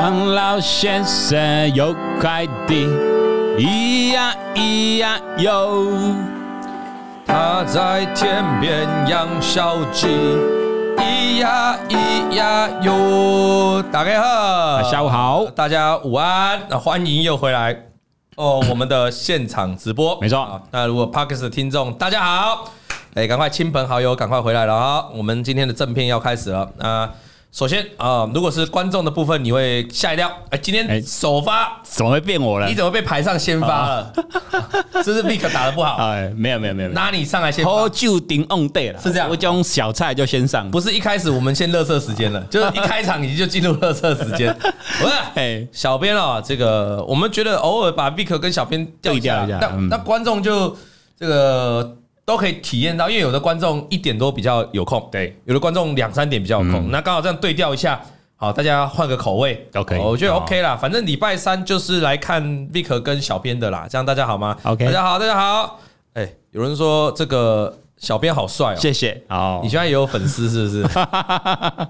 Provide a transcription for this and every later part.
王老先生有块地，咿呀咿呀哟，他在田边养小鸡，咿呀咿呀哟。大家好，下午好，大家午安，那欢迎又回来哦，我们的现场直播，没错。那如果 Podcast 的听众，大家好，哎，赶快亲朋好友赶快回来了啊！我们今天的正片要开始了啊。首先啊，如果是观众的部分，你会吓一跳。哎，今天首发怎么会变我了？你怎么被排上先发了？是不是 Vic 打的不好？哎，没有没有没有，拿你上来先发。好久顶 on day 了，是这样。我讲小菜就先上，不是一开始我们先垃圾时间了，就是一开场你就进入垃圾时间。不是，哎，小编啊，这个我们觉得偶尔把 Vic 跟小编调一下，那那观众就这个。都可以体验到，因为有的观众一点多比较有空，对，有的观众两三点比较有空，那刚好这样对调一下，好，大家换个口味，OK，我觉得 OK 啦，反正礼拜三就是来看 Vic 跟小编的啦，这样大家好吗？OK，大家好，大家好，哎，有人说这个小编好帅哦，谢谢，好，你现在也有粉丝是不是？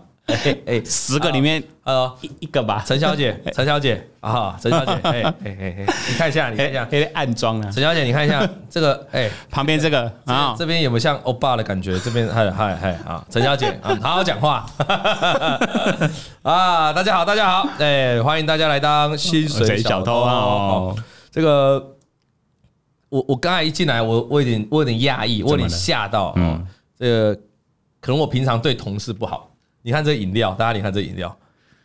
哎哎，十个里面呃一一个吧，陈小姐，陈小姐啊，陈小姐，哎哎哎你看一下，你看一下，黑暗装啊，陈小姐，你看一下这个，哎，旁边这个啊，这边有没有像欧巴的感觉？这边嗨嗨嗨啊，陈小姐啊，好好讲话。啊，大家好，大家好，哎，欢迎大家来当薪水小偷。啊，这个我我刚才一进来，我我有点我有点讶异，我有点吓到，嗯，这个可能我平常对同事不好。你看这饮料，大家你看这饮料，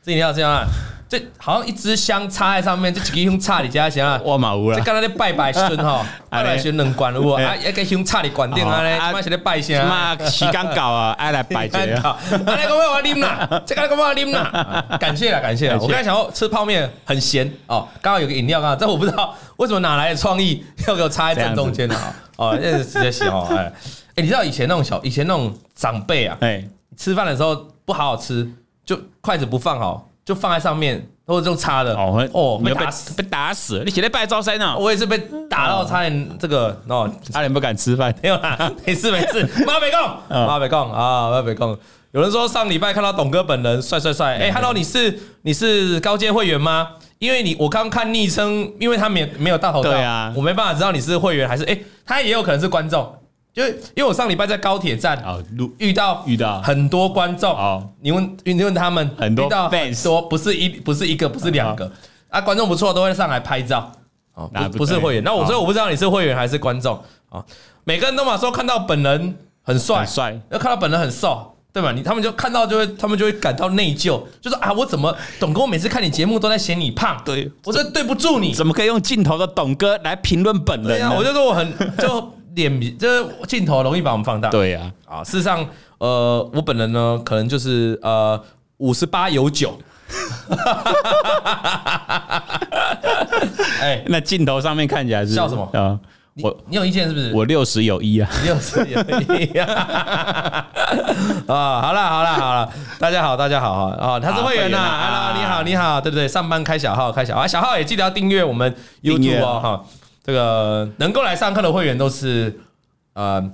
这饮料这样啊，这好像一支香插在上面，这几个香插你家行啊？哇，嘛有啦！这刚才在拜拜孙 哈，拜拜孙能关了啊？一个香插你关掉啊嘞？妈是在拜先啊？妈时间到啊，爱来拜这个。啊，那个我要啉啦，这个我要啉啦。感谢了，感谢了。我刚才想要吃泡面，很咸哦。刚好有个饮料，刚好这我不知道为什么哪来的创意，要给我插在正中间的啊？哦，这是直接写哦。哎哎，你知道以前那种小，以前那种长辈啊，哎，吃饭的时候。不好好吃，就筷子不放好，就放在上面，或者就插的哦哦，被打死，被打死！你写在拜招生呢？我也是被打到差点这个哦，差点不敢吃饭。没有啦，没 事没事。妈别讲，妈别讲啊，妈别讲。有人说上礼拜看到董哥本人帅帅帅，哎，Hello，你是你是高阶会员吗？因为你我刚看昵称，因为他没没有大头照，对啊，我没办法知道你是会员还是哎，他也有可能是观众。就因为我上礼拜在高铁站啊遇到遇到。很多观众啊，你问你问他们很多遇到很多不是一不是一个不是两个啊，观众不错都会上来拍照。哦，不不是会员，那我所以我不知道你是会员还是观众。啊，每个人都嘛说看到本人很帅。帅，要看到本人很瘦，对吧？你他们就看到就会他们就会感到内疚，就说啊我怎么董哥我每次看你节目都在嫌你胖，对。我说对不住你，怎么可以用镜头的董哥来评论本人啊？我就说我很 就。脸就是镜头容易把我们放大。对呀，啊，事实上，呃，我本人呢，可能就是呃五十八有九。哎，那镜头上面看起来是笑什么啊？我你有意见是不是？我六十有一啊，六十有一啊。啊，好了好了好了，大家好大家好啊，他是会员呐，Hello，你好你好，对不对？上班开小号开小号，小号也记得要订阅我们 YouTube 哦哈。这个能够来上课的会员都是呃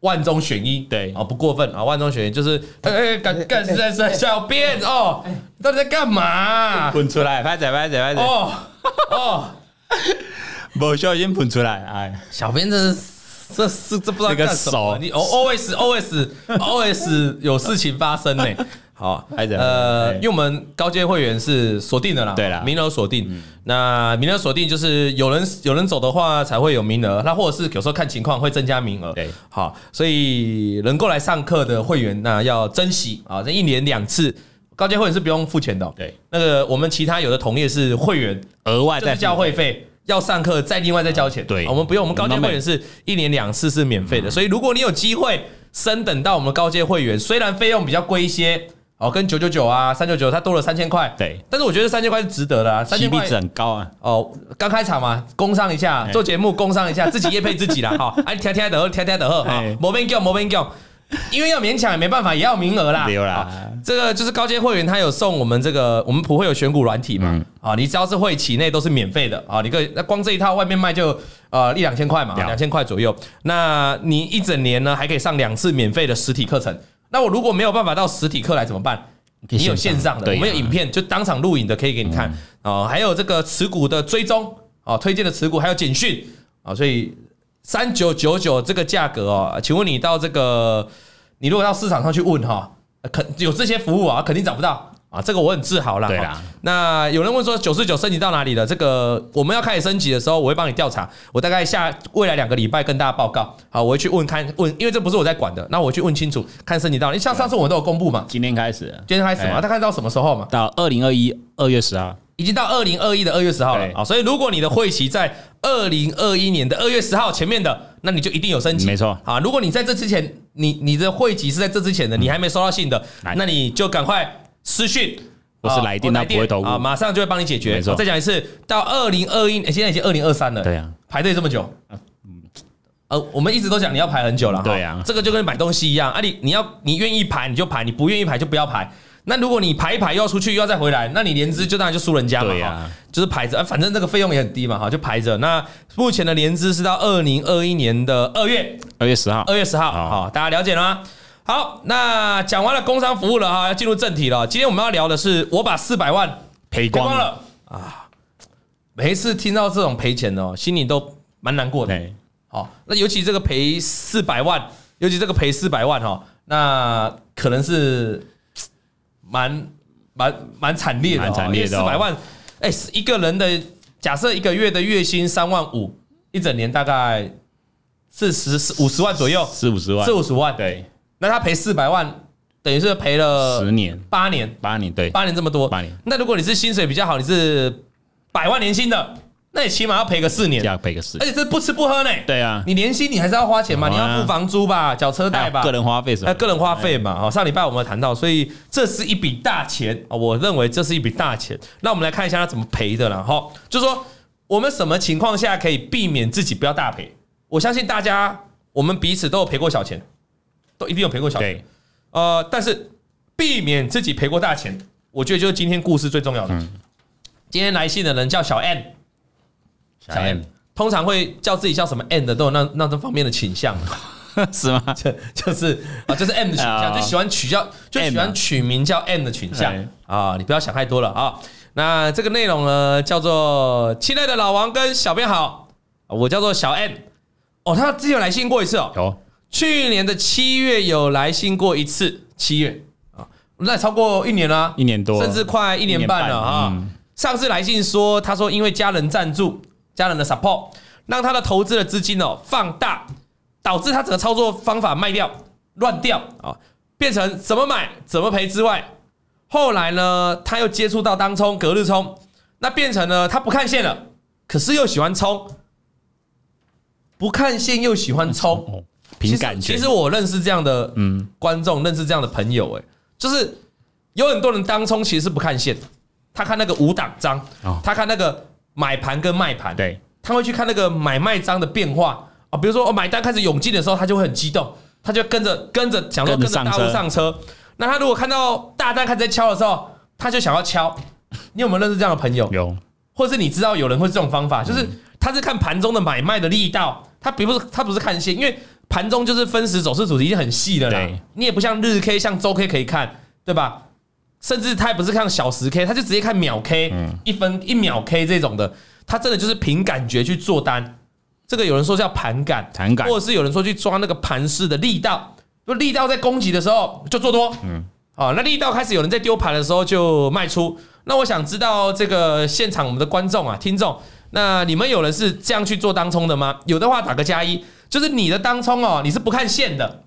万中选一，对。啊，不过分啊，万中选一就是哎哎，干干是是小编哦，到底在干嘛？喷出来，拍仔拍仔拍仔哦哦，不小心喷出来，哎，小编这是这是这不知道干什么？你 O O S O S O S 有事情发生呢。好，呃，因为我们高阶会员是锁定的啦，对啦，名额锁定。那名额锁定就是有人有人走的话才会有名额，那或者是有时候看情况会增加名额。对，好，所以能够来上课的会员那要珍惜啊，这一年两次高阶会员是不用付钱的。对，那个我们其他有的同业是会员额外再交会费，要上课再另外再交钱。对，我们不用，我们高阶会员是一年两次是免费的。所以如果你有机会升等到我们高阶会员，虽然费用比较贵一些。哦，跟九九九啊，三九九，它多了三千块。对，但是我觉得三千块是值得的啊，三千块值很高啊。哦，刚开场嘛，工商一下，做节目工商一下，自己业配自己啦。好，哎，天天的喝，天天的喝，哈，莫边叫莫边叫，因为要勉强也没办法，也要名额啦。没有啦，这个就是高阶会员，他有送我们这个，我们普惠有选股软体嘛。啊，你只要是会期内都是免费的啊，你可以那光这一套外面卖就呃一两千块嘛，两千块左右。那你一整年呢，还可以上两次免费的实体课程。那我如果没有办法到实体课来怎么办？你有线上的，我们有影片，就当场录影的，可以给你看哦。还有这个持股的追踪哦，推荐的持股，还有简讯啊，所以三九九九这个价格哦，请问你到这个，你如果到市场上去问哈，肯有这些服务啊，肯定找不到。啊，这个我很自豪啦。对啦，那有人问说九四九升级到哪里了？这个我们要开始升级的时候，我会帮你调查。我大概下未来两个礼拜跟大家报告。好，我会去问看问，因为这不是我在管的，那我去问清楚，看升级到。你像上次我们都有公布嘛？今天开始，今天开始嘛？大概到什么时候嘛？到二零二一二月十号，已经到二零二一的二月十号了啊。所以如果你的会期在二零二一年的二月十号前面的，那你就一定有升级。没错啊。如果你在这之前，你你的会期是在这之前的，你还没收到信的，那你就赶快私讯。我是来电，他不会投啊，马上就会帮你解决。再讲一次，到二零二一，现在已经二零二三了。对呀，排队这么久，嗯，呃，我们一直都讲你要排很久了。对呀，这个就跟买东西一样啊，你你要你愿意排你就排，你不愿意排就不要排。那如果你排一排又要出去又要再回来，那你联资就当然就输人家嘛。对呀，就是排着，反正这个费用也很低嘛，哈，就排着。那目前的联资是到二零二一年的二月二月十号，二月十号，好，大家了解了吗？好，那讲完了工商服务了哈，要进入正题了。今天我们要聊的是，我把四百万赔光了啊！每一次听到这种赔钱的，心里都蛮难过的。好，那尤其这个赔四百万，尤其这个赔四百万哈，那可能是蛮蛮蛮惨烈的，蛮惨烈的。四百万，哎，一个人的假设一个月的月薪三万五，一整年大概是十五十万左右，四五十万，四五十万，对。那他赔四百万，等于是赔了十年、八年、八年，对，八年这么多。八年。那如果你是薪水比较好，你是百万年薪的，那你起码要赔个四年，要赔个四年。而且这不吃不喝呢。对啊，你年薪你还是要花钱嘛，你要付房租吧，缴车贷吧，个人花费什么？个人花费嘛。好，上礼拜我们谈到，所以这是一笔大钱啊，我认为这是一笔大钱。那我们来看一下他怎么赔的了哈，就是说我们什么情况下可以避免自己不要大赔？我相信大家，我们彼此都有赔过小钱，都一定有赔过小钱。呃，但是避免自己赔过大钱，我觉得就是今天故事最重要的。嗯、今天来信的人叫小 M，小 M 通常会叫自己叫什么 M 的都有那那这方面的倾向，是吗？就就是啊，就是 M 的倾向，就喜欢取叫就喜欢取名叫 M 的倾向啊。你不要想太多了啊。那这个内容呢，叫做亲爱的老王跟小编好，我叫做小 M。哦，他之前有来信过一次哦。有。去年的七月有来信过一次，七月啊，那超过一年了，一年多，甚至快一年半了啊。上次来信说，他说因为家人赞助，家人的 support，让他的投资的资金哦放大，导致他整个操作方法卖掉乱掉啊，变成怎么买怎么赔之外，后来呢他又接触到当冲隔日冲，那变成了他不看线了，可是又喜欢冲，不看线又喜欢冲。凭感觉，其实我认识这样的嗯。观众，认识这样的朋友，哎，就是有很多人当冲其实是不看线，他看那个五档张，他看那个买盘跟卖盘，对，他会去看那个买卖张的变化。啊，比如说我买单开始涌进的时候，他就会很激动，他就跟着跟着想说跟着大户上车，那他如果看到大单开始在敲的时候，他就想要敲，你有没有认识这样的朋友？有，或是你知道有人会这种方法，就是他是看盘中的买卖的力道，他并不是他不是看线，因为。盘中就是分时走势主题已经很细了啦，你也不像日 K、像周 K 可以看，对吧？甚至他也不是看小时 K，他就直接看秒 K，一分一秒 K 这种的，他真的就是凭感觉去做单。这个有人说叫盘感，盘感，或者是有人说去抓那个盘势的力道，就力道在攻击的时候就做多，嗯，啊，那力道开始有人在丢盘的时候就卖出。那我想知道这个现场我们的观众啊、听众，那你们有人是这样去做当冲的吗？有的话打个加一。就是你的当冲哦，你是不看线的，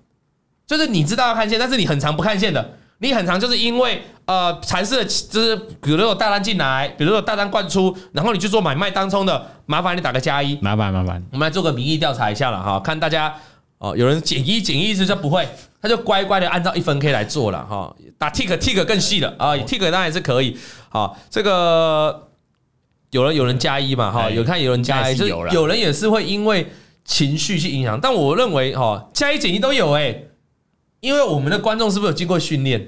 就是你知道要看线，但是你很长不看线的，你很长就是因为呃禅势的，就是比如说有大单进来，比如说有大单灌出，然后你去做买卖当冲的，麻烦你打个加一，麻烦麻烦，我们来做个民意调查一下了哈，看大家哦，有人减一减一，是就不会，他就乖乖的按照一分 K 来做了哈，打 tick tick 更细了啊，tick 当然也是可以，好，这个有人有人加一嘛哈，有看有人加一，就有人也是会因为。情绪去影响，但我认为哈，加一减一都有哎，因为我们的观众是不是有经过训练，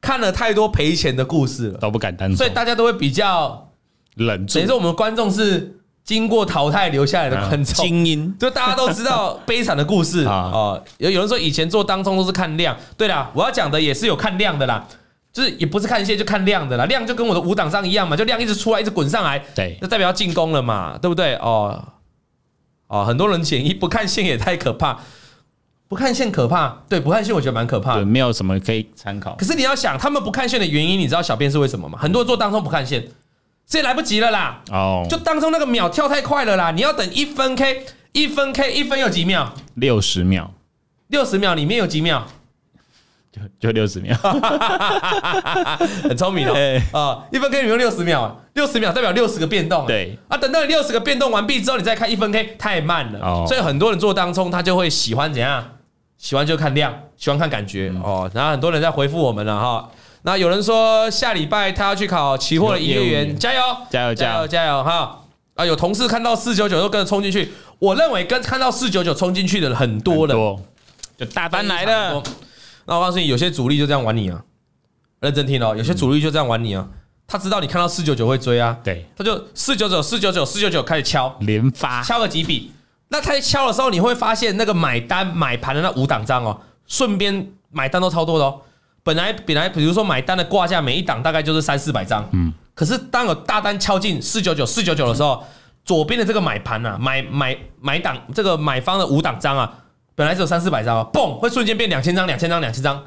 看了太多赔钱的故事了，都不敢单，所以大家都会比较冷静。等于说我们的观众是经过淘汰留下来的观众，精英，就大家都知道悲惨的故事。啊。有有人说以前做当中都是看量，对啦，我要讲的也是有看量的啦，就是也不是看线就看量的啦，量就跟我的五档上一样嘛，就量一直出来，一直滚上来，对，就代表要进攻了嘛，对不对？哦哦，很多人简易不看线也太可怕，不看线可怕，对，不看线我觉得蛮可怕的，对，没有什么可以参考。可是你要想，他们不看线的原因，你知道小编是为什么吗？很多人做当中不看线，这也来不及了啦，哦，就当中那个秒跳太快了啦，你要等一分 K，一分 K，一分有几秒？六十秒，六十秒里面有几秒？就 就六十秒，很聪明哦。啊，一分 K 里面有六十秒，六十秒代表六十个变动。对啊，等到你六十个变动完毕之后，你再看一分 K，太慢了。哦，所以很多人做当冲，他就会喜欢怎样？喜欢就看量，喜欢看感觉。哦，然后很多人在回复我们了哈。那有人说下礼拜他要去考期货的营业员，加油，加油，加油，加油哈！啊，有同事看到四九九都跟着冲进去。我认为跟看到四九九冲进去的很多人，就大单来了。那我告诉你，有些主力就这样玩你啊！认真听哦，有些主力就这样玩你啊！他知道你看到四九九会追啊，对，他就四九九、四九九、四九九开始敲，连发敲个几笔。那他一敲的时候，你会发现那个买单买盘的那五档张哦，顺便买单都超多的哦。本来本来比如说买单的挂价每一档大概就是三四百张，嗯，可是当有大单敲进四九九、四九九的时候，左边的这个买盘啊，买买买档这个买方的五档张啊。本来只有三四百张啊，嘣，会瞬间变两千张、两千张、两千张。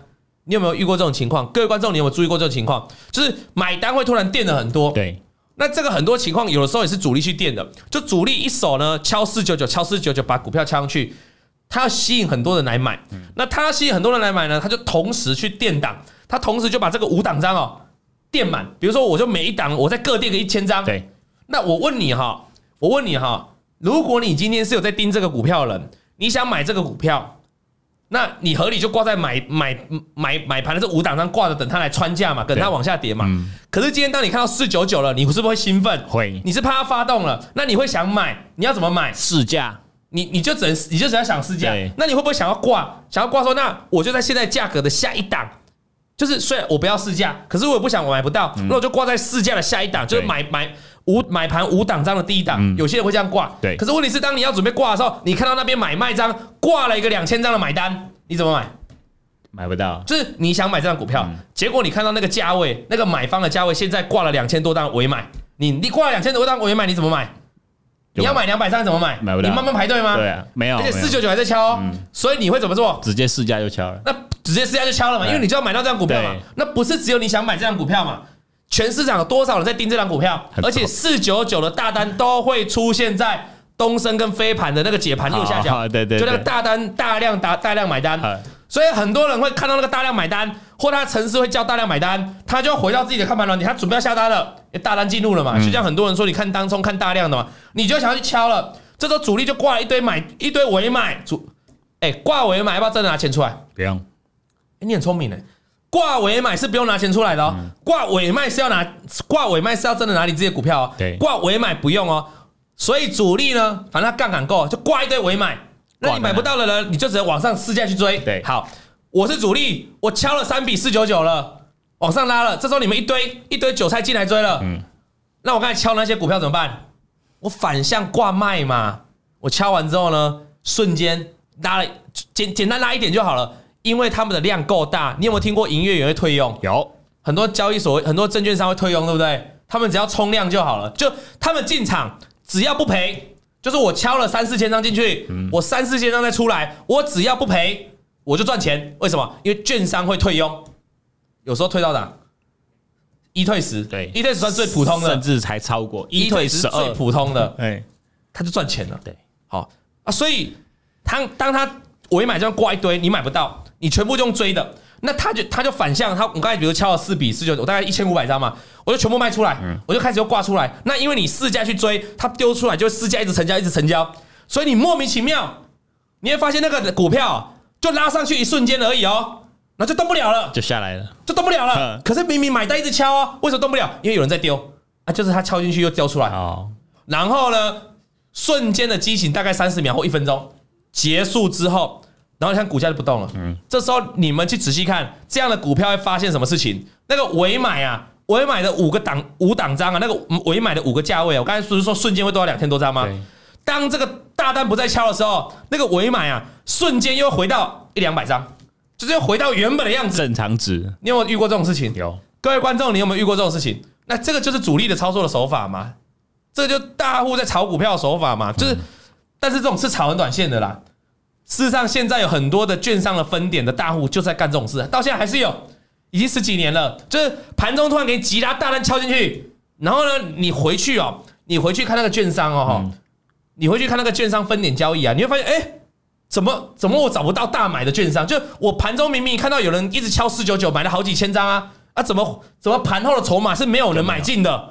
你有没有遇过这种情况？各位观众，你有没有注意过这种情况？就是买单会突然垫的很多。对，那这个很多情况有的时候也是主力去垫的。就主力一手呢敲四九九，敲四九九，把股票敲上去，他要吸引很多人来买。那他要吸引很多人来买呢，他就同时去垫档，他同时就把这个五档张哦垫满。比如说，我就每一档我再各垫个一千张。对，那我问你哈，我问你哈，如果你今天是有在盯这个股票的人。你想买这个股票，那你合理就挂在买买买买盘的这五档上挂着，等它来穿价嘛，等它往下跌嘛。可是今天当你看到四九九了，你是不是会兴奋？会。你是怕它发动了，那你会想买？你要怎么买？市价。你你就只能你就只要想市价。那你会不会想要挂？想要挂说，那我就在现在价格的下一档，就是虽然我不要市价，可是我也不想我买不到，那我就挂在市价的下一档，就是买买。五买盘五档张的第一档，有些人会这样挂。对，可是问题是，当你要准备挂的时候，你看到那边买卖张挂了一个两千张的买单，你怎么买？买不到。就是你想买这张股票，结果你看到那个价位，那个买方的价位现在挂了两千多张尾买，你你挂了两千多张尾买，你怎么买？你要买两百张怎么买？买不到。你慢慢排队吗？对啊，没有。而且四九九还在敲，所以你会怎么做？直接试价就敲了。那直接试价就敲了嘛，因为你就要买到这张股票嘛。那不是只有你想买这张股票嘛？全市场有多少人在盯这张股票？而且四九九的大单都会出现在东升跟飞盘的那个解盘右下角，对对，就那个大单大量大大量买单，所以很多人会看到那个大量买单，或他城市会叫大量买单，他就要回到自己的看盘软体，他准备要下单了，大单进入了嘛？就像很多人说，你看当冲看大量的嘛，你就想要去敲了，这时候主力就挂了一堆买一堆尾买，主哎挂尾买要不要真的拿钱出来？不用，你很聪明哎。挂尾买是不用拿钱出来的哦，挂尾卖是要拿，挂尾卖是要真的拿你自己的股票哦。对，挂尾买不用哦，所以主力呢，反正他杠杆够，就挂一堆尾买，那你买不到的人，你就只能往上市价去追。对，好，我是主力，我敲了三笔四九九了，往上拉了，这时候你们一堆一堆韭菜进来追了，嗯，那我刚才敲那些股票怎么办？我反向挂卖嘛，我敲完之后呢，瞬间拉了，简简单拉一点就好了。因为他们的量够大，你有没有听过营业员会退佣？有很多交易所、很多证券商会退佣，对不对？他们只要冲量就好了，就他们进场只要不赔，就是我敲了三四千张进去，我三四千张再出来，我只要不赔，我就赚钱。为什么？因为券商会退佣，有时候退到哪？一退十，对，一退十算最普通的，甚至才超过一退十二，最普通的，哎，他就赚钱了。对，好啊，所以他当他尾买这样挂一堆，你买不到。你全部用追的，那他就他就反向他，我刚才比如敲了四笔四九，我大概一千五百张嘛，我就全部卖出来，我就开始又挂出来。那因为你市价去追，它丢出来就市价一直成交，一直成交，所以你莫名其妙，你会发现那个股票就拉上去一瞬间而已哦，那就动不了了，就下来了，就动不了了。可是明明买单一直敲哦，为什么动不了？因为有人在丢啊，就是他敲进去又丢出来，然后呢，瞬间的激情大概三十秒或一分钟结束之后。然后你看股价就不动了，嗯，这时候你们去仔细看这样的股票会发现什么事情？那个尾买啊，尾买的五个档五档张啊，那个尾买的五个价位啊，我刚才不是说瞬间会多到两千多张吗？当这个大单不再敲的时候，那个尾买啊，瞬间又回到一两百张，就是又回到原本的样子。正常值，你有没有遇过这种事情？有。各位观众，你有没有遇过这种事情？那这个就是主力的操作的手法嘛？这个就大户在炒股票的手法嘛？就是，但是这种是炒很短线的啦。事实上，现在有很多的券商的分点的大户就在干这种事，到现在还是有，已经十几年了。就是盘中突然给你急拉大单敲进去，然后呢，你回去哦，你回去看那个券商哦，你回去看那个券商分点交易啊，你会发现，哎，怎么怎么我找不到大买的券商？就我盘中明明看到有人一直敲四九九，买了好几千张啊，啊，怎么怎么盘后的筹码是没有人买进的？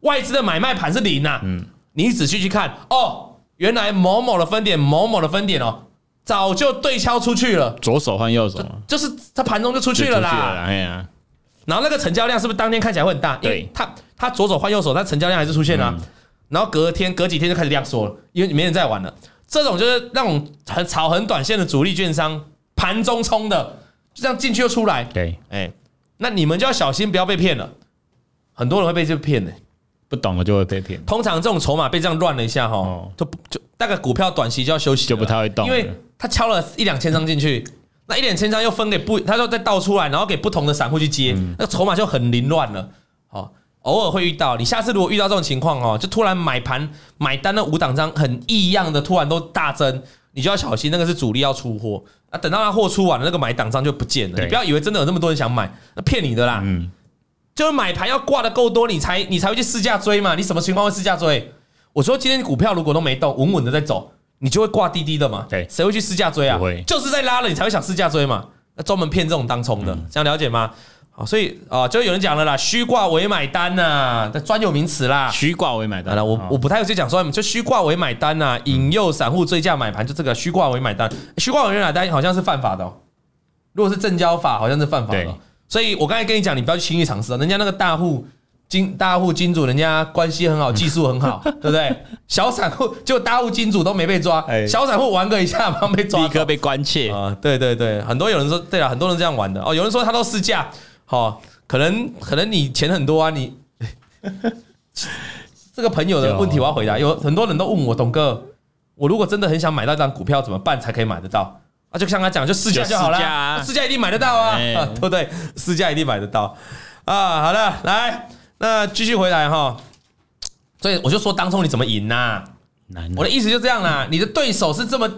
外资的买卖盘是零啊。嗯，你仔细去看，哦，原来某某的分点，某某的分点哦。早就对敲出去了，左手换右手，就是他盘中就出去了啦。哎呀，然后那个成交量是不是当天看起来会很大？因为他他左手换右手，但成交量还是出现了。然后隔天隔几天就开始量缩了，因为没人再玩了。这种就是那种很炒很短线的主力券商，盘中冲的，就这样进去又出来。对，哎，那你们就要小心，不要被骗了。很多人会被这骗的。不懂了就会被骗。通常这种筹码被这样乱了一下哈，就就大概股票短期就要休息，就不太会动，因为他敲了一两千张进去，那一两千张又分给不，他说再倒出来，然后给不同的散户去接，那个筹码就很凌乱了。哦，偶尔会遇到，你下次如果遇到这种情况哦，就突然买盘买单那五档张很异样的，突然都大增，你就要小心，那个是主力要出货啊。等到他货出完了，那个买档张就不见了。你不要以为真的有那么多人想买，那骗你的啦。嗯。就是买盘要挂的够多，你才你才会去试价追嘛。你什么情况会试价追？我说今天股票如果都没动，稳稳的在走，你就会挂滴滴的嘛。对，谁会去试价追啊？就是在拉了，你才会想试价追嘛。那专门骗这种当冲的，这样了解吗？好，所以啊，就有人讲了啦，虚挂为买单呐，的专有名词啦。虚挂为买单，我我不太会去讲说，就虚挂为买单呐，引诱散户追价买盘，就这个虚挂为买单，虚挂为买单好像是犯法的。如果是证交法，好像是犯法的。所以我刚才跟你讲，你不要去轻易尝试啊！人家那个大户金大户金主，人家关系很好，技术很好，对不对？小散户就大户金主都没被抓，小散户玩个一下，马上被抓，立刻被关切啊！对对对，很多有人说，对了，很多人这样玩的哦。有人说他都试驾，好，可能可能你钱很多啊，你 这个朋友的问题我要回答。有很多人都问我，董哥，我如果真的很想买到一张股票，怎么办才可以买得到？啊，就像他讲，就试驾就好了，市价一定买得到啊，对不对？试驾一定买得到啊。好的，来，那继续回来哈。所以我就说，当初你怎么赢呐？我的意思就这样啦。你的对手是这么，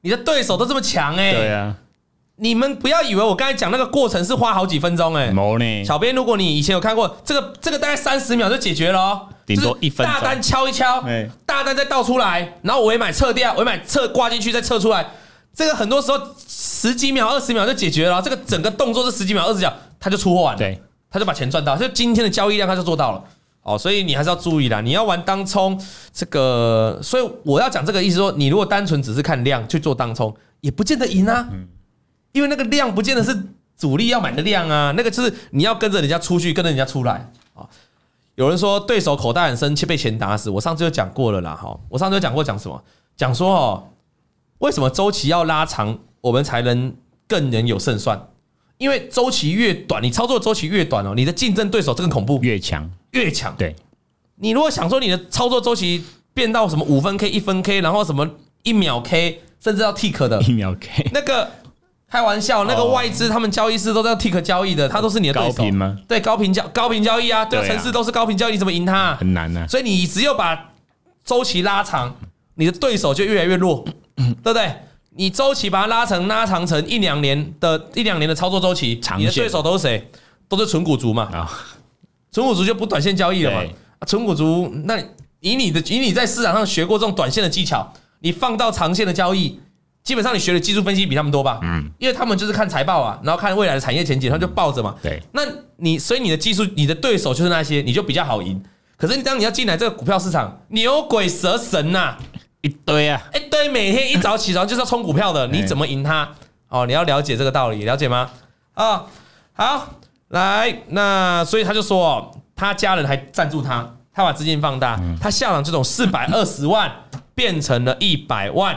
你的对手都这么强哎。对啊。你们不要以为我刚才讲那个过程是花好几分钟哎。小编，如果你以前有看过这个，这个大概三十秒就解决了哦。顶多一分钟。大单敲一敲，大单再倒出来，然后尾买撤掉，尾买撤挂进去再撤出来。这个很多时候十几秒、二十秒就解决了，这个整个动作是十几秒、二十秒，它就出货完了，对，他就把钱赚到，就今天的交易量他就做到了，哦，所以你还是要注意啦，你要玩当冲这个，所以我要讲这个意思说，你如果单纯只是看量去做当冲，也不见得赢啊，因为那个量不见得是主力要买的量啊，那个就是你要跟着人家出去，跟着人家出来啊。有人说对手口袋很深，却被钱打死，我上次就讲过了啦，哈，我上次就讲过讲什么，讲说哦。为什么周期要拉长，我们才能更能有胜算？因为周期越短，你操作周期越短哦，你的竞争对手更恐怖，越强越强。对，你如果想说你的操作周期变到什么五分 K、一分 K，然后什么一秒 K，甚至要 tick 的，一秒 K，那个开玩笑，那个外资他们交易师都在 tick 交易的，他都是你的对手吗？对，高频交高频交易啊，对，城市都是高频交易，你怎么赢他？很难啊。所以你只有把周期拉长，你的对手就越来越弱，对不对？你周期把它拉成拉长成一两年的一两年的操作周期，你的对手都是谁？都是纯股族嘛？纯股族就不短线交易了嘛？纯股族，那以你的以你在市场上学过这种短线的技巧，你放到长线的交易，基本上你学的技术分析比他们多吧？嗯，因为他们就是看财报啊，然后看未来的产业前景，他就抱着嘛。对，那你所以你的技术，你的对手就是那些，你就比较好赢。可是你当你要进来这个股票市场，牛鬼蛇神呐！一堆啊，一堆，每天一早起床就是要冲股票的，你怎么赢他？哦，你要了解这个道理，了解吗？啊，好，来，那所以他就说，他家人还赞助他，他把资金放大，他下场这种四百二十万变成了一百万，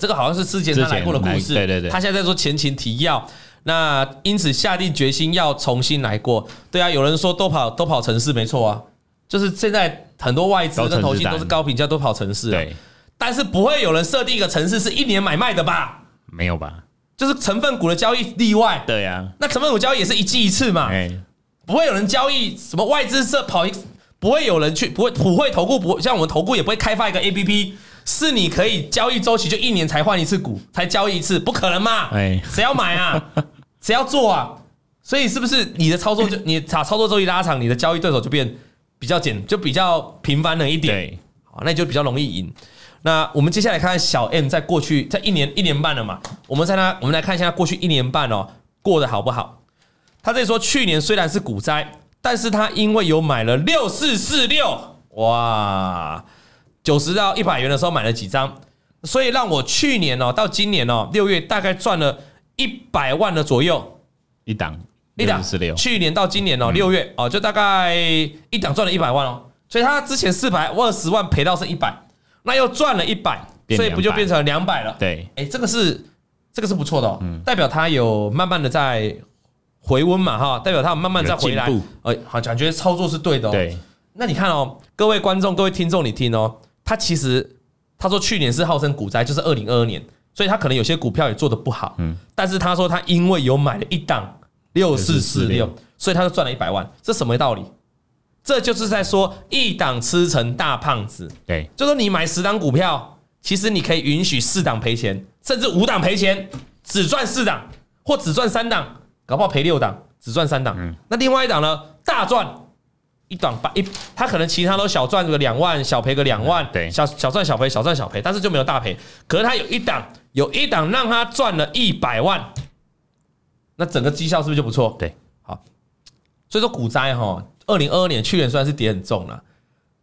这个好像是之前他来过的故事，对对对，他现在在说前情提要，那因此下定决心要重新来过，对啊，有人说都跑都跑城市，没错啊。就是现在很多外资跟投信都是高评价，都跑城市，对，但是不会有人设定一个城市是一年买卖的吧？没有吧？就是成分股的交易例外。对呀，那成分股交易也是一季一次嘛，不会有人交易什么外资社跑一，不会有人去，不会普惠投顾不像我们投顾也不会开发一个 APP，是你可以交易周期就一年才换一次股，才交易一次，不可能嘛？哎，谁要买啊？谁要做啊？所以是不是你的操作就你把操作周期拉长，你的交易对手就变比较简，就比较平凡了一点，好，那你就比较容易赢。那我们接下来看看小 M 在过去在一年一年半了嘛，我们在他我们来看一下过去一年半哦过得好不好？他这里说，去年虽然是股灾，但是他因为有买了六四四六，哇，九十到一百元的时候买了几张，所以让我去年哦到今年哦六月大概赚了一百万的左右。一档一档去年到今年哦六月哦就大概一档赚了一百万哦，所以他之前四百二十万赔到是一百，那又赚了一百，所以不就变成两百了？对，哎，这个是这个是不错的哦，代表他有慢慢的在。回温嘛哈，代表他慢慢在回来，呃，好，感觉操作是对的。对，那你看哦，各位观众、各位听众，你听哦，他其实他说去年是号称股灾，就是二零二二年，所以他可能有些股票也做得不好。嗯，但是他说他因为有买了一档六四四六，所以他就赚了一百万，这什么道理？这就是在说一档吃成大胖子。对，就说你买十档股票，其实你可以允许四档赔钱，甚至五档赔钱，只赚四档或只赚三档。搞不好赔六档，只赚三档。嗯，那另外一档呢？大赚一档把一，他可能其他都小赚个两万，小赔个两万。对，小小赚小赔，小赚小赔，但是就没有大赔。可是他有一档，有一档让他赚了一百万，那整个绩效是不是就不错？对，好。所以说股灾哈，二零二二年去年虽然是跌很重了，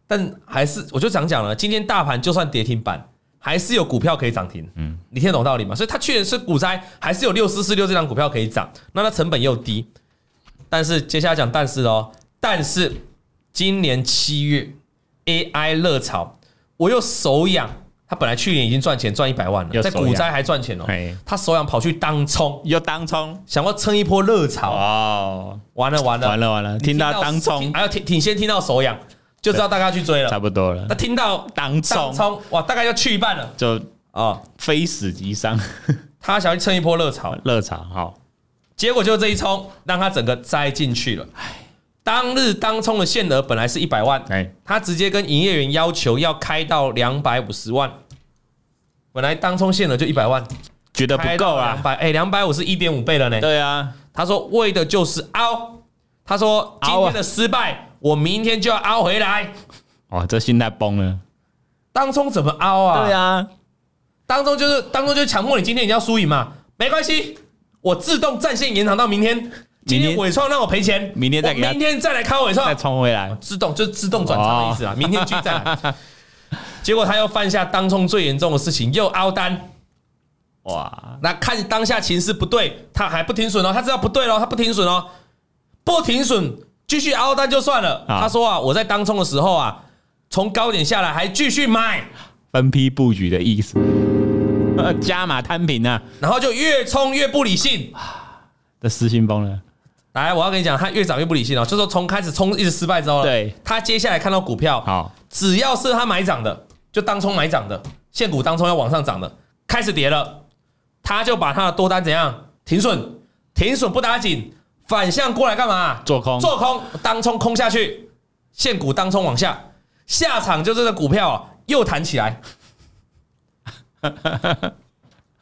但还是我就想讲了，今天大盘就算跌停板。还是有股票可以涨停，嗯，你听得懂道理吗？所以它去年是股灾，还是有六四四六这张股票可以涨，那它成本又低。但是接下来讲但是哦，但是今年七月 AI 热潮，我又手痒，他本来去年已经赚钱赚一百万了，在股灾还赚钱哦，他手痒跑去当冲，又当冲，想要蹭一波热潮。哦，完了完了。完了完了，听到当冲，还要听听先听到手痒。就知道大家去追了，差不多了。那听到当冲。冲哇，大概要去一半了，就啊，非死即伤。他想要去蹭一波热潮，热潮好，结果就这一冲，让他整个栽进去了。当日当冲的限额本来是一百万，他直接跟营业员要求要开到两百五十万。本来当冲限额就一百万，觉得不够啊，两百哎，两百五是一点五倍了呢。对啊，他说为的就是凹。他说今天的失败。我明天就要凹回来，哇！这心态崩了。当冲怎么凹啊？对啊，当冲就是当冲就是强迫你今天一定要输赢嘛。没关系，我自动战线延长到明天。今天纬创让我赔钱，明天再给他，明天再来靠纬创，再冲回来。自动就是自动转仓的意思啊。明天继续再来。结果他又犯下当冲最严重的事情，又凹单。哇！那看当下情势不对，他还不停损哦。他知道不对喽，他不停损哦，不停损。继续凹单就算了。他说啊，我在当冲的时候啊，从高点下来还继续买，分批布局的意思，加码摊平啊，然后就越冲越不理性，这失心疯了。来，我要跟你讲，他越涨越不理性哦。就说从开始冲一直失败之后，对，他接下来看到股票，好，只要是他买涨的，就当冲买涨的，现股当冲要往上涨的，开始跌了，他就把他的多单怎样停损，停损不打紧。反向过来干嘛？做空，做空，当冲空下去，现股当冲往下，下场就这个股票又弹起来。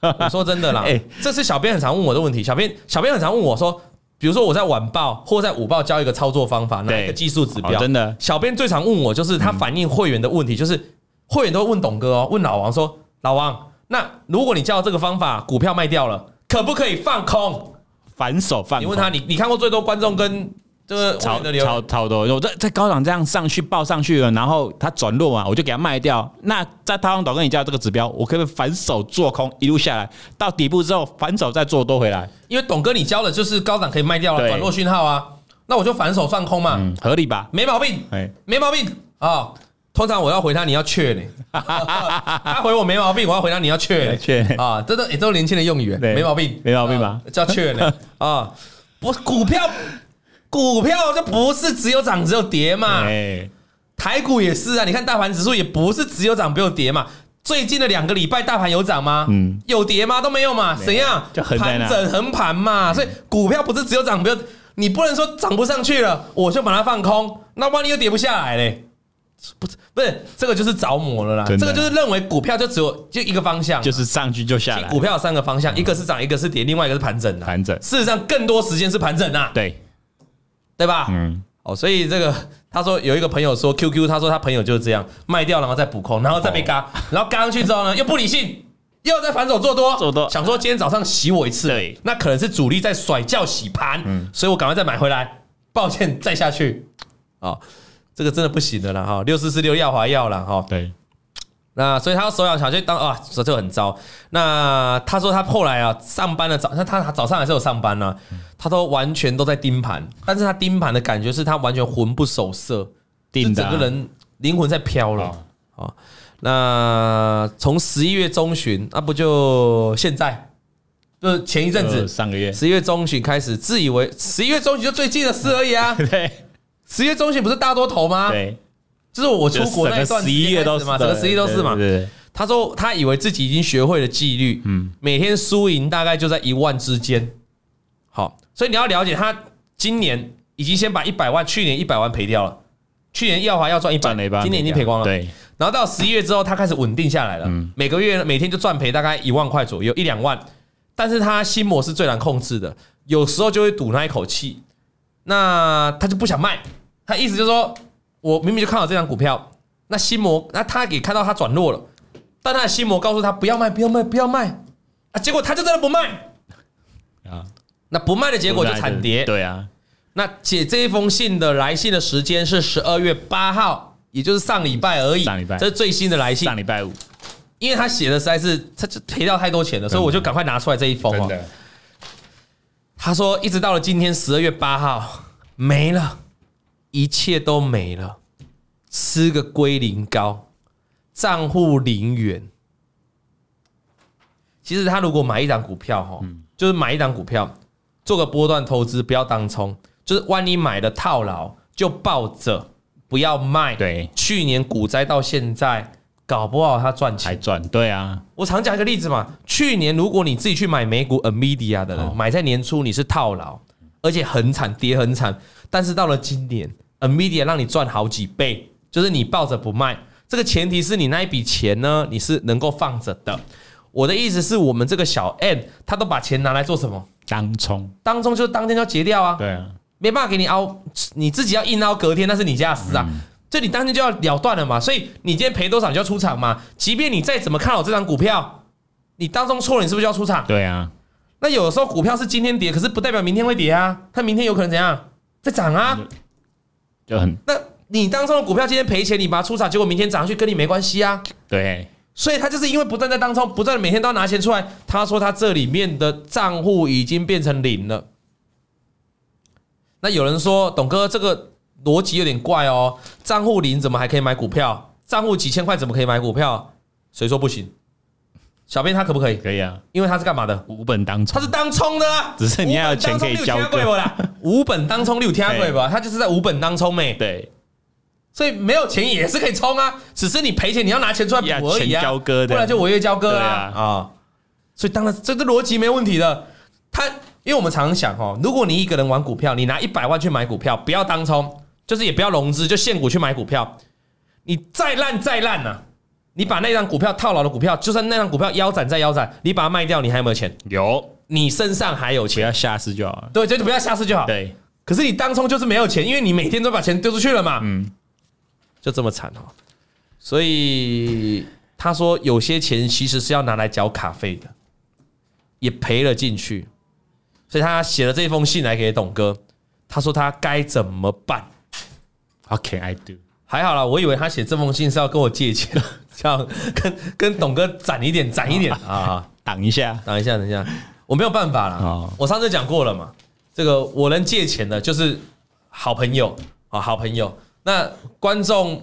我说真的啦，这是小编很常问我的问题。小编，小编很常问我说，比如说我在晚报或在午报教一个操作方法，哪一个技术指标？真的，小编最常问我就是他反映会员的问题，就是会员都会问董哥哦，问老王说，老王，那如果你教这个方法，股票卖掉了，可不可以放空？反手放，你问他，你你看过最多观众跟这个超超超多，我在在高档这样上去报上去了，然后它转弱嘛，我就给它卖掉。那在套用董哥你教这个指标，我可不可以反手做空一路下来到底部之后反手再做多回来？因为董哥你教的就是高档可以卖掉了，转弱讯号啊，那我就反手放空嘛，嗯，合理吧？没毛病，哎，没毛病啊。通常我要回他，你要确呢？他回我没毛病，我要回他，你要确呢？确啊，这都也都是年轻的用语，没毛病，没毛病吧？叫确呢？啊，不，股票，股票就不是只有涨只有跌嘛。台股也是啊，你看大盘指数也不是只有涨没有跌嘛，最近的两个礼拜大盘有涨吗？嗯，有跌吗？都没有嘛？怎样？就横盘整横盘嘛。所以股票不是只有涨，不要你不能说涨不上去了，我就把它放空。那万一又跌不下来嘞？不是不是，这个就是着魔了啦。这个就是认为股票就只有就一个方向，就是上去就下来。股票有三个方向，一个是涨，一个是跌，另外一个是盘整。盘整。事实上，更多时间是盘整啊。对，对吧？嗯。哦，所以这个他说有一个朋友说 QQ，他说他朋友就是这样卖掉，然后再补空，然后再被嘎，然后嘎上去之后呢，又不理性，又在反手做多，做多，想说今天早上洗我一次，对，那可能是主力在甩轿洗盘，嗯，所以我赶快再买回来，抱歉再下去，啊，这个真的不行的了哈，六四四六耀华要了哈，对。那所以他手痒小就当啊，说这就很糟。那他说他后来啊上班的早，那他早上还是有上班呢、啊。他都完全都在盯盘，但是他盯盘的感觉是他完全魂不守舍，就整个人灵魂在飘了啊。那从十一月中旬，那不就现在，就是前一阵子上个月十一月中旬开始，自以为十一月中旬就最近的事而已啊。对，十一月中旬不是大多头吗？对。就是我出国那段十一月都是嘛，整个十一都是嘛。他说他以为自己已经学会了纪律，嗯，每天输赢大概就在一万之间。好，所以你要了解，他今年已经先把一百万，去年一百万赔掉了。去年耀华要赚一百，今年已经赔光了。对，然后到十一月之后，他开始稳定下来了，每个月每天就赚赔大概一万块左右，一两万。但是他心魔是最难控制的，有时候就会赌那一口气，那他就不想卖。他意思就是说。我明明就看好这张股票，那心魔，那他也看到他转弱了，但他的心魔告诉他不要卖，不要卖，不要卖啊！结果他就真的不卖啊！那不卖的结果就惨跌。对啊，那写这一封信的来信的时间是十二月八号，也就是上礼拜而已。上礼拜，这是最新的来信。上礼拜五，因为他写的实在是，他就赔掉太多钱了，所以我就赶快拿出来这一封哦。他说，一直到了今天十二月八号没了。一切都没了，吃个龟苓膏，账户零元。其实他如果买一档股票，哈，就是买一档股票，做个波段投资，不要当冲，就是万一买了套牢，就抱着不要卖。对，去年股灾到现在，搞不好他赚钱还赚。对啊，我常讲一个例子嘛，去年如果你自己去买美股 Nvidia 的人，买在年初你是套牢，而且很惨，跌很惨。但是到了今年，Nvidia 让你赚好几倍，就是你抱着不卖，这个前提是你那一笔钱呢，你是能够放着的。我的意思是我们这个小 N，他都把钱拿来做什么？当冲，当冲就是当天就要结掉啊。对啊，没办法给你凹，你自己要硬凹隔天，那是你家的事啊。这你当天就要了断了嘛。所以你今天赔多少你就要出场嘛。即便你再怎么看好这张股票，你当中错了，你是不是就要出场？对啊。那有的时候股票是今天跌，可是不代表明天会跌啊。它明天有可能怎样？在涨啊，就很。那你当中的股票今天赔钱，你把它出场，结果明天涨上去，跟你没关系啊。对，所以他就是因为不断在当中，不断的每天都要拿钱出来。他说他这里面的账户已经变成零了。那有人说，董哥这个逻辑有点怪哦，账户零怎么还可以买股票？账户几千块怎么可以买股票？谁说不行？小编他可不可以？可以啊，因为他是干嘛的？无本当冲，他是当冲的，只是你要有钱可以交割。无本当冲六天贵吧？他就是在无本当冲没？对，所以没有钱也是可以冲啊，只是你赔钱你要拿钱出来补而已啊，交割的，不然就违约交割啊啊！所以当然这个逻辑没问题的。他因为我们常常想哦，如果你一个人玩股票，你拿一百万去买股票，不要当冲，就是也不要融资，就现股去买股票，你再烂再烂呐。你把那张股票套牢的股票，就算那张股票腰斩再腰斩，你把它卖掉，你还有没有钱？有，你身上还有钱，不要下市就好。对，就不要下市就好。对，可是你当初就是没有钱，因为你每天都把钱丢出去了嘛。嗯，就这么惨哦。所以他说有些钱其实是要拿来缴卡费的，也赔了进去，所以他写了这封信来给董哥。他说他该怎么办？How can I do？还好啦，我以为他写这封信是要跟我借钱。这样跟跟董哥攒一点，攒一点啊，挡一下，挡一下，等一下，我没有办法了。我上次讲过了嘛，这个我能借钱的，就是好朋友啊，好朋友。那观众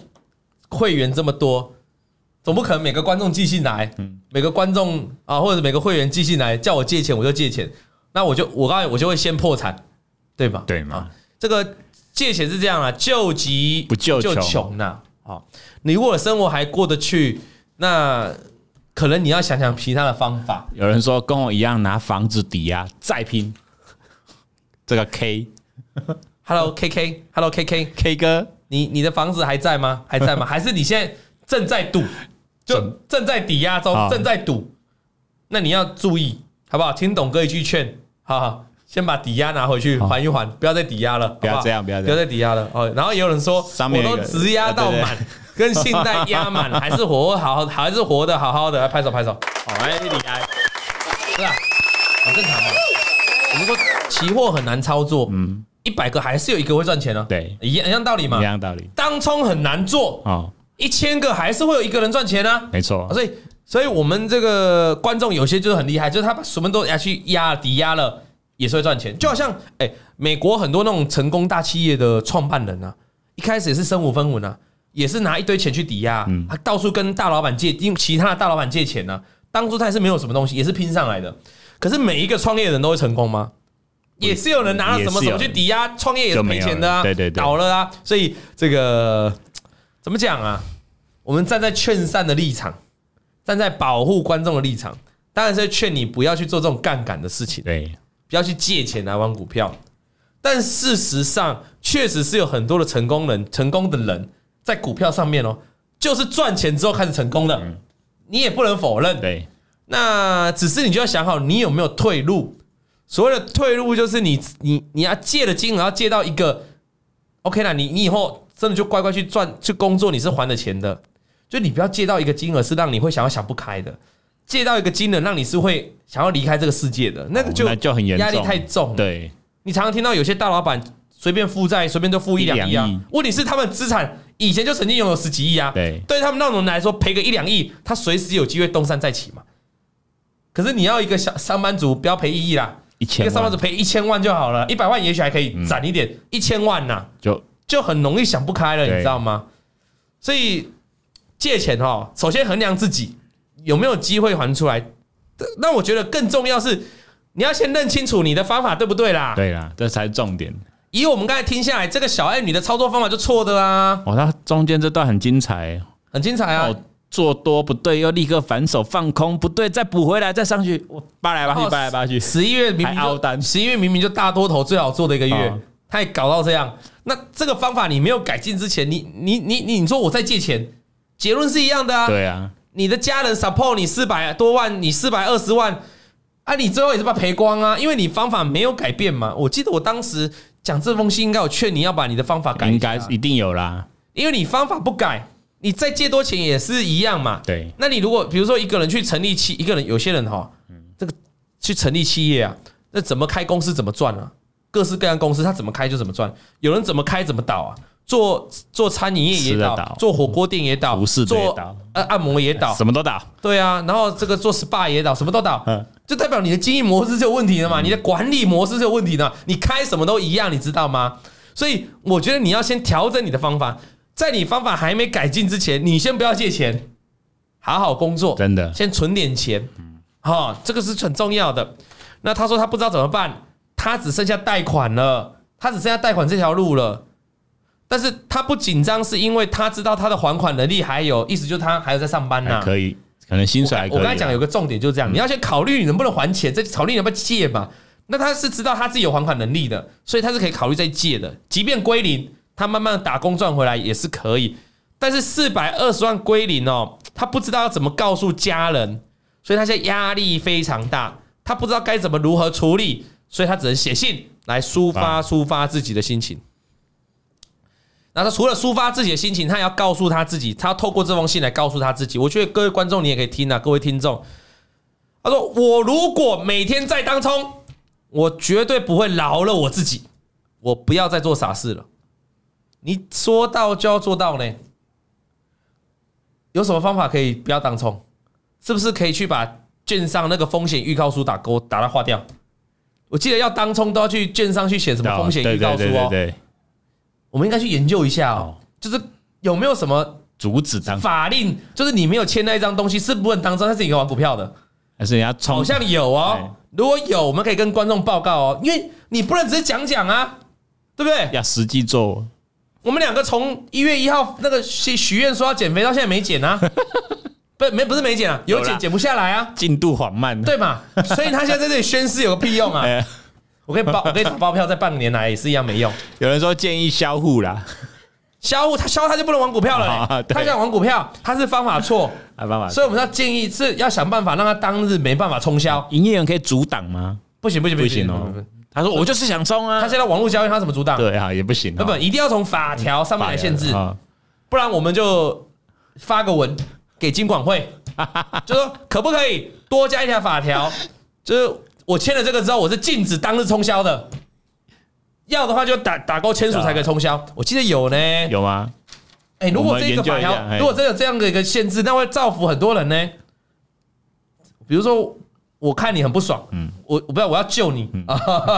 会员这么多，总不可能每个观众寄信来，每个观众啊，或者每个会员寄信来叫我借钱，我就借钱。那我就我刚才我就会先破产，对吧？对吗？这个借钱是这样啊，救急不救穷呐。好，你如果生活还过得去，那可能你要想想其他的方法。有人说跟我一样拿房子抵押再拼，这个 K，Hello K K，Hello K K K 哥，你你的房子还在吗？还在吗？还是你现在正在赌，就正在抵押中，正在赌？那你要注意，好不好？听懂哥一句劝，好好，先把抵押拿回去还一还，不要再抵押了，不要这样，不要不要再抵押了哦。然后也有人说，我都直押到满。跟信贷压满，还是活好好，还是活的好好的，来拍手拍手。好，来厉害，是吧？很正常嘛。我们说期货很难操作，嗯，一百个还是有一个会赚钱哦。对，一样一样道理嘛，一样道理。当冲很难做啊，一千个还是会有一个人赚钱呢。没错。所以，所以我们这个观众有些就是很厉害，就是他把什么都要去压抵押了，也是会赚钱。就好像哎，美国很多那种成功大企业的创办人啊，一开始也是身无分文啊。也是拿一堆钱去抵押，他到处跟大老板借，因为其他的大老板借钱呢。当初他也是没有什么东西，也是拼上来的。可是每一个创业人都会成功吗？也是有人拿了什么什么去抵押，创业也是赔钱的啊，对对对，倒了啊。所以这个怎么讲啊？我们站在劝善的立场，站在保护观众的立场，当然是劝你不要去做这种杠杆的事情，对，不要去借钱来玩股票。但事实上，确实是有很多的成功人，成功的人。在股票上面哦，就是赚钱之后开始成功的，你也不能否认。对，那只是你就要想好，你有没有退路？所谓的退路，就是你你你要借的金额要借到一个 OK 啦，你你以后真的就乖乖去赚去工作，你是还的钱的。就你不要借到一个金额是让你会想要想不开的，借到一个金额让你是会想要离开这个世界的，那个就就很严重，压力太重。对，你常常听到有些大老板随便负债，随便就负一两亿啊，问题是他们资产。以前就曾经拥有十几亿啊，对，对他们那种人来说，赔个一两亿，他随时有机会东山再起嘛。可是你要一个小上班族，不要赔一亿啦，一千，一个上班族赔一千万就好了，一百万也许还可以攒一点，一千万呐，就就很容易想不开了，你知道吗？所以借钱哈，首先衡量自己有没有机会还出来。那我觉得更重要是，你要先认清楚你的方法对不对啦？对啦，这才是重点。以我们刚才听下来，这个小爱女的操作方法就错的啦！哦，她中间这段很精彩，很精彩啊！做多不对，又立刻反手放空，不对，再补回来，再上去，我扒来扒去，扒来扒去。十一月明明就十一月明明就大多头最好做的一个月，他也搞到这样。那这个方法你没有改进之前，你你你你，你说我在借钱，结论是一样的啊！对啊，你的家人 support 你四百多万，你四百二十万，啊，你最后也是把它赔光啊，因为你方法没有改变嘛。我记得我当时。讲这封信应该有劝你要把你的方法改，应该一定有啦，因为你方法不改，你再借多钱也是一样嘛。对，那你如果比如说一个人去成立企，一个人有些人哈，这个去成立企业啊，那怎么开公司怎么赚啊？各式各样公司他怎么开就怎么赚，有人怎么开怎么倒啊？做做餐饮业也倒，做火锅店也倒，做呃按摩也倒，什么都倒。对啊，然后这个做 SPA 也倒，什么都倒。就代表你的经营模式是有问题的嘛？你的管理模式是有问题的。你开什么都一样，你知道吗？所以我觉得你要先调整你的方法，在你方法还没改进之前，你先不要借钱，好好工作，真的，先存点钱。哈，这个是很重要的。那他说他不知道怎么办，他只剩下贷款了，他只剩下贷款这条路了。但是他不紧张，是因为他知道他的还款能力还有，意思就是他还有在上班呢，可以。可能薪水还可以。我刚才讲有个重点就是这样，你要先考虑你能不能还钱，再考虑你要不要借嘛。那他是知道他自己有还款能力的，所以他是可以考虑再借的。即便归零，他慢慢打工赚回来也是可以。但是四百二十万归零哦，他不知道要怎么告诉家人，所以他现在压力非常大，他不知道该怎么如何处理，所以他只能写信来抒发抒发自己的心情。那他除了抒发自己的心情，他也要告诉他自己，他要透过这封信来告诉他自己。我觉得各位观众你也可以听啊，各位听众，他说：“我如果每天在当冲，我绝对不会饶了我自己，我不要再做傻事了。”你说到就要做到呢？有什么方法可以不要当冲？是不是可以去把券商那个风险预告书打勾，打它划掉？我记得要当冲都要去券商去写什么风险预告书哦。我们应该去研究一下哦，就是有没有什么阻止当法令，就是你没有签那一张东西是不能当真，他是一个玩股票的，还是人家好像有哦？如果有，我们可以跟观众报告哦，因为你不能只是讲讲啊，对不对？要实际做。我们两个从一月一号那个许许愿说要减肥到现在没减啊，不没不是没减啊，有减减不下来啊，进度缓慢，对嘛？所以他现在在这里宣誓有个屁用啊！我可以包，我可以打包票，在半年来也是一样没用。有人说建议销户啦，销户他销他就不能玩股票了、欸，他想玩股票，他是方法错，方法，所以我们要建议是要想办法让他当日没办法冲销。营业员可以阻挡吗？不行不行不行哦！他说我就是想冲啊，他现在网络交易他怎么阻挡？对啊，也不行，不不，一定要从法条上面来限制，不然我们就发个文给金管会，就说可不可以多加一条法条，就是。我签了这个之后，我是禁止当日冲销的。要的话就打打勾签署才可以冲销。我记得有呢，有吗？哎，如果这个法条，如果真的有这样的一个限制，那会造福很多人呢。比如说，我看你很不爽，嗯，我我不要，我要救你，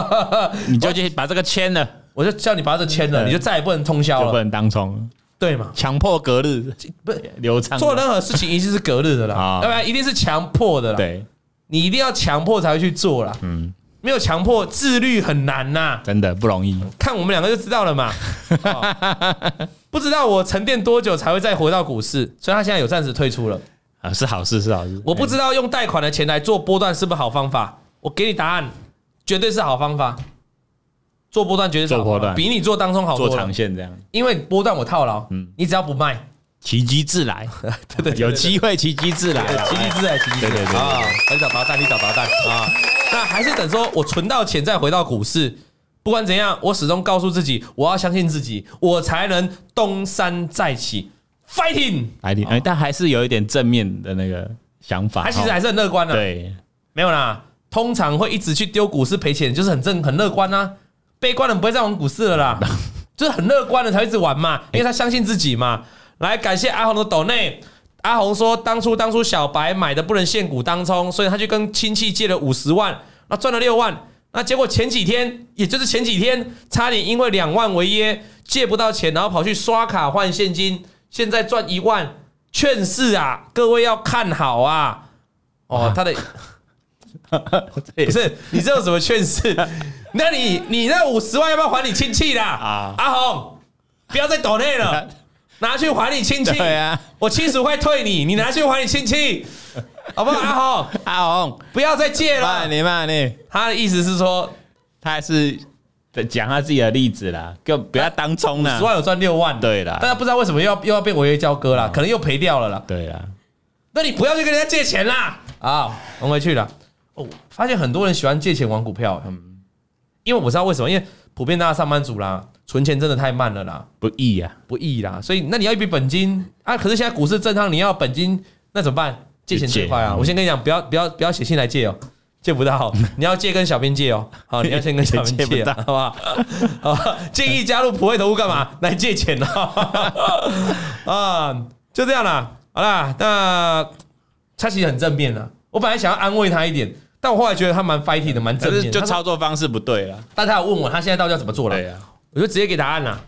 你就去把这个签了，我就叫你把这签了，你就再也不能通宵了，不能当冲，对嘛？强迫隔日，不流畅，做任何事情一定是隔日的啦，要不然一定是强迫的啦，对。你一定要强迫才会去做啦，嗯，没有强迫自律很难呐，真的不容易。看我们两个就知道了嘛，不知道我沉淀多久才会再回到股市，所以他现在有暂时退出了。啊，是好事是好事。我不知道用贷款的钱来做波段是不是好方法，我给你答案，绝对是好方法。做波段绝对是好方法，比你做当中好多，做长线这样，因为波段我套牢，嗯，你只要不卖。奇迹 自来，对对，有机会奇迹自来，奇迹自来，奇迹自来，啊！你找导弹，你找导弹啊！那还是等说我存到钱再回到股市，不管怎样，我始终告诉自己，我要相信自己，我才能东山再起，fighting，fighting！哎，但还是有一点正面的那个想法，他其实还是很乐观的。对，没有啦，通常会一直去丢股市赔钱，就是很正很乐观啊。悲观的不会再玩股市了啦，就是很乐观的才会一直玩嘛，因为他相信自己嘛。来感谢阿红的抖内，阿红说当初当初小白买的不能现股当冲，所以他就跟亲戚借了五十万，那赚了六万，那结果前几天，也就是前几天，差点因为两万违约借不到钱，然后跑去刷卡换现金，现在赚一万，劝世啊，各位要看好啊！哦，他的不是你这有什么劝世？那你你那五十万要不要还你亲戚的啊？阿红，不要再抖内了。拿去还你亲戚，对啊，我七十块退你，你拿去还你亲戚，好不好？阿红，阿红，不要再借了。慢你慢你，他的意思是说，他还是讲他自己的例子啦，就不要当冲了。十万有赚六万，对啦，大家不知道为什么又要又要被违约交割了，可能又赔掉了啦。对啦，那你不要去跟人家借钱啦。啊，我们回去了。哦，发现很多人喜欢借钱玩股票，嗯，因为我不知道为什么，因为普遍大家上班族啦。存钱真的太慢了啦，不易呀，不易啦。所以那你要一笔本金啊，可是现在股市正常，你要本金，那怎么办？借钱最快啊！我先跟你讲，不要不要不要写信来借哦，借不到。你要借跟小编借哦，好，你要先跟小编借，好不好？好，建议加入普惠投顾干嘛？来借钱哦。啊，就这样啦。好啦，那他其实很正面的。我本来想要安慰他一点，但我后来觉得他蛮 fighting 的，蛮正面。就操作方式不对了。但他有问我，他现在到底要怎么做了？对呀。我就直接给答案啦，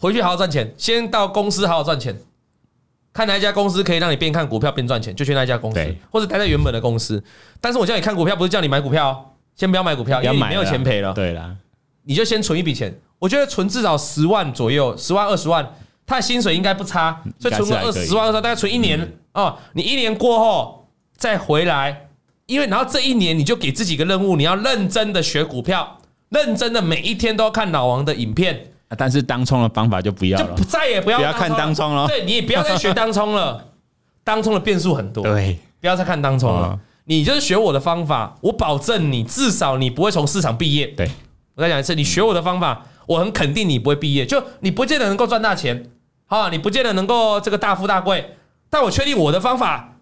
回去好好赚钱，先到公司好好赚钱，看哪一家公司可以让你边看股票边赚钱，就去那一家公司，或者待在原本的公司。但是我叫你看股票，不是叫你买股票，先不要买股票，因为你没有钱赔了。对啦，你就先存一笔钱，我觉得存至少十万左右，十万二十万，他的薪水应该不差，所以存个二十万二十万，大概存一年哦。你一年过后再回来，因为然后这一年你就给自己一个任务，你要认真的学股票。认真的每一天都要看老王的影片，但是当冲的方法就不要了，就再也不要不要看当冲了。对，你也不要再学当冲了，当冲的变数很多。对，不要再看当冲了，你就是学我的方法，我保证你至少你不会从市场毕业。对，我再讲一次，你学我的方法，我很肯定你不会毕业，就你不见得能够赚大钱，好，你不见得能够这个大富大贵，但我确定我的方法，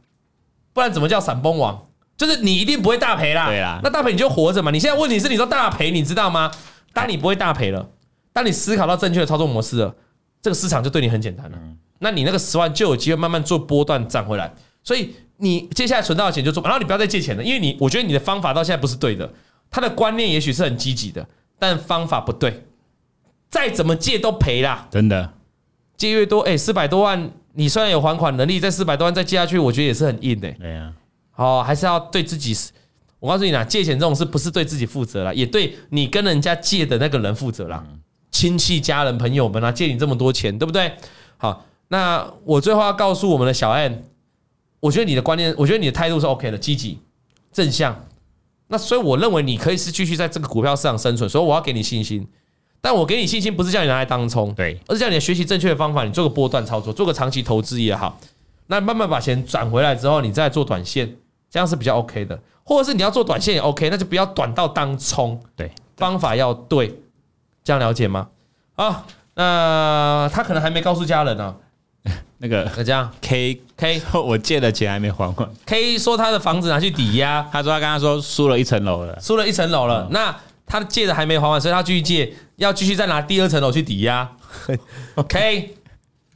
不然怎么叫闪崩王？就是你一定不会大赔啦，对啦，那大赔你就活着嘛。你现在问题是你说大赔，你知道吗？当你不会大赔了，当你思考到正确的操作模式了，这个市场就对你很简单了。那你那个十万就有机会慢慢做波段涨回来。所以你接下来存到的钱就做，然后你不要再借钱了，因为你我觉得你的方法到现在不是对的。他的观念也许是很积极的，但方法不对，再怎么借都赔啦。真的，借越多，哎，四百多万，你虽然有还款能力，在四百多万再借下去，我觉得也是很硬的。对呀。哦，还是要对自己，我告诉你啦，借钱这种事不是对自己负责啦，也对你跟人家借的那个人负责啦。亲戚、家人、朋友们啊，借你这么多钱，对不对？好，那我最后要告诉我们的小 N，我觉得你的观念，我觉得你的态度是 OK 的，积极正向。那所以我认为你可以是继续在这个股票市场生存，所以我要给你信心。但我给你信心不是叫你拿来当冲，对，而是叫你学习正确的方法，你做个波段操作，做个长期投资也好。那慢慢把钱转回来之后，你再做短线，这样是比较 OK 的。或者是你要做短线也 OK，那就不要短到当冲。对，方法要对，这样了解吗？啊，那他可能还没告诉家人呢、啊。那个那这样，K K，我借的钱还没还完。K 说他的房子拿去抵押，他说他刚刚说输了一层楼了，输了一层楼了。嗯、那他借的还没还完，所以他继续借，要继续再拿第二层楼去抵押。K，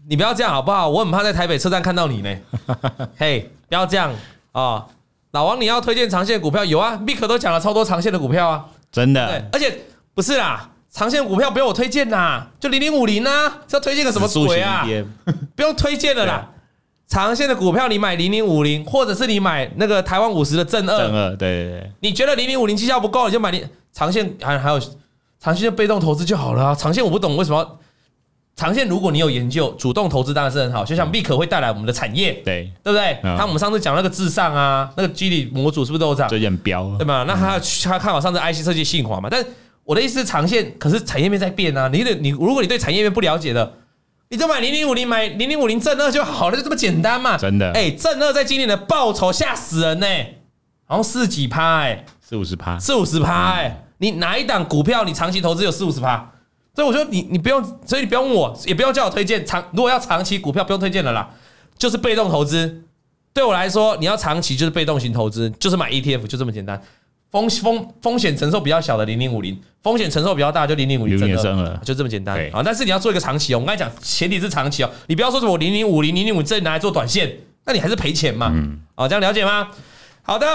你不要这样好不好？我很怕在台北车站看到你呢。嘿，不要这样啊、哦！老王，你要推荐长线股票有啊，Mick 都讲了超多长线的股票啊，真的。而且不是啦。长线股票不用我推荐呐，就零零五零啊，是要推荐个什么鬼啊？不用推荐了啦。长线的股票你买零零五零，或者是你买那个台湾五十的正二。正二，对对对。你觉得零零五零绩效不够，你就买零长线，还还有长线的被动投资就好了啊。长线我不懂为什么要长线，如果你有研究，主动投资当然是很好。就像必可会带来我们的产业，对对不对？他我们上次讲那个至上啊，那个基底模组是不是都有涨？最近飙，对吧？那他他看好上次 IC 设计信华嘛，但。我的意思是长线，可是产业面在变啊！你得你，如果你对产业面不了解的，你就买零零五零，买零零五零正二就好了，就这么简单嘛！真的，哎，正二在今年的报酬吓死人呢，好像四几趴哎，四五十趴，四五十趴哎，你哪一档股票你长期投资有四五十趴？所以我说你你不用，所以你不用问我，也不用叫我推荐长。如果要长期股票，不用推荐了啦，就是被动投资。对我来说，你要长期就是被动型投资，就是买 ETF，就这么简单。风风风险承受比较小的零零五零，风险承受比较大就零零五零就这么简单啊！但是你要做一个长期哦，我刚才讲前提是长期哦，你不要说什么零零五零零零五这拿来做短线，那你还是赔钱嘛？嗯，好，这样了解吗？好的，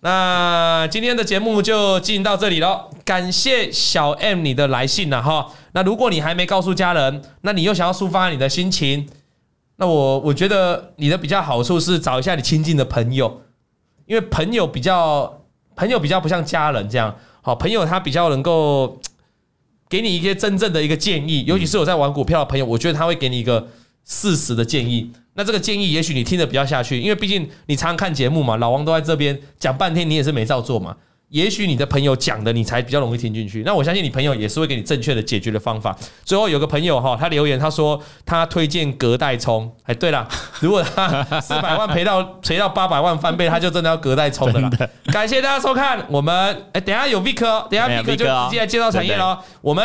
那今天的节目就进行到这里喽，感谢小 M 你的来信了哈。那如果你还没告诉家人，那你又想要抒发你的心情，那我我觉得你的比较好处是找一下你亲近的朋友，因为朋友比较。朋友比较不像家人这样，好朋友他比较能够给你一些真正的一个建议，尤其是我在玩股票的朋友，我觉得他会给你一个事实的建议。那这个建议也许你听得比较下去，因为毕竟你常常看节目嘛，老王都在这边讲半天，你也是没照做嘛。也许你的朋友讲的你才比较容易听进去，那我相信你朋友也是会给你正确的解决的方法。最后有个朋友哈，他留言他说他推荐隔代冲，哎，对了，如果他 四百万赔到赔到八百万翻倍，他就真的要隔代冲的了。感谢大家收看，我们哎，等下有 Vick，等下 Vick 就直接来介绍产业喽。我们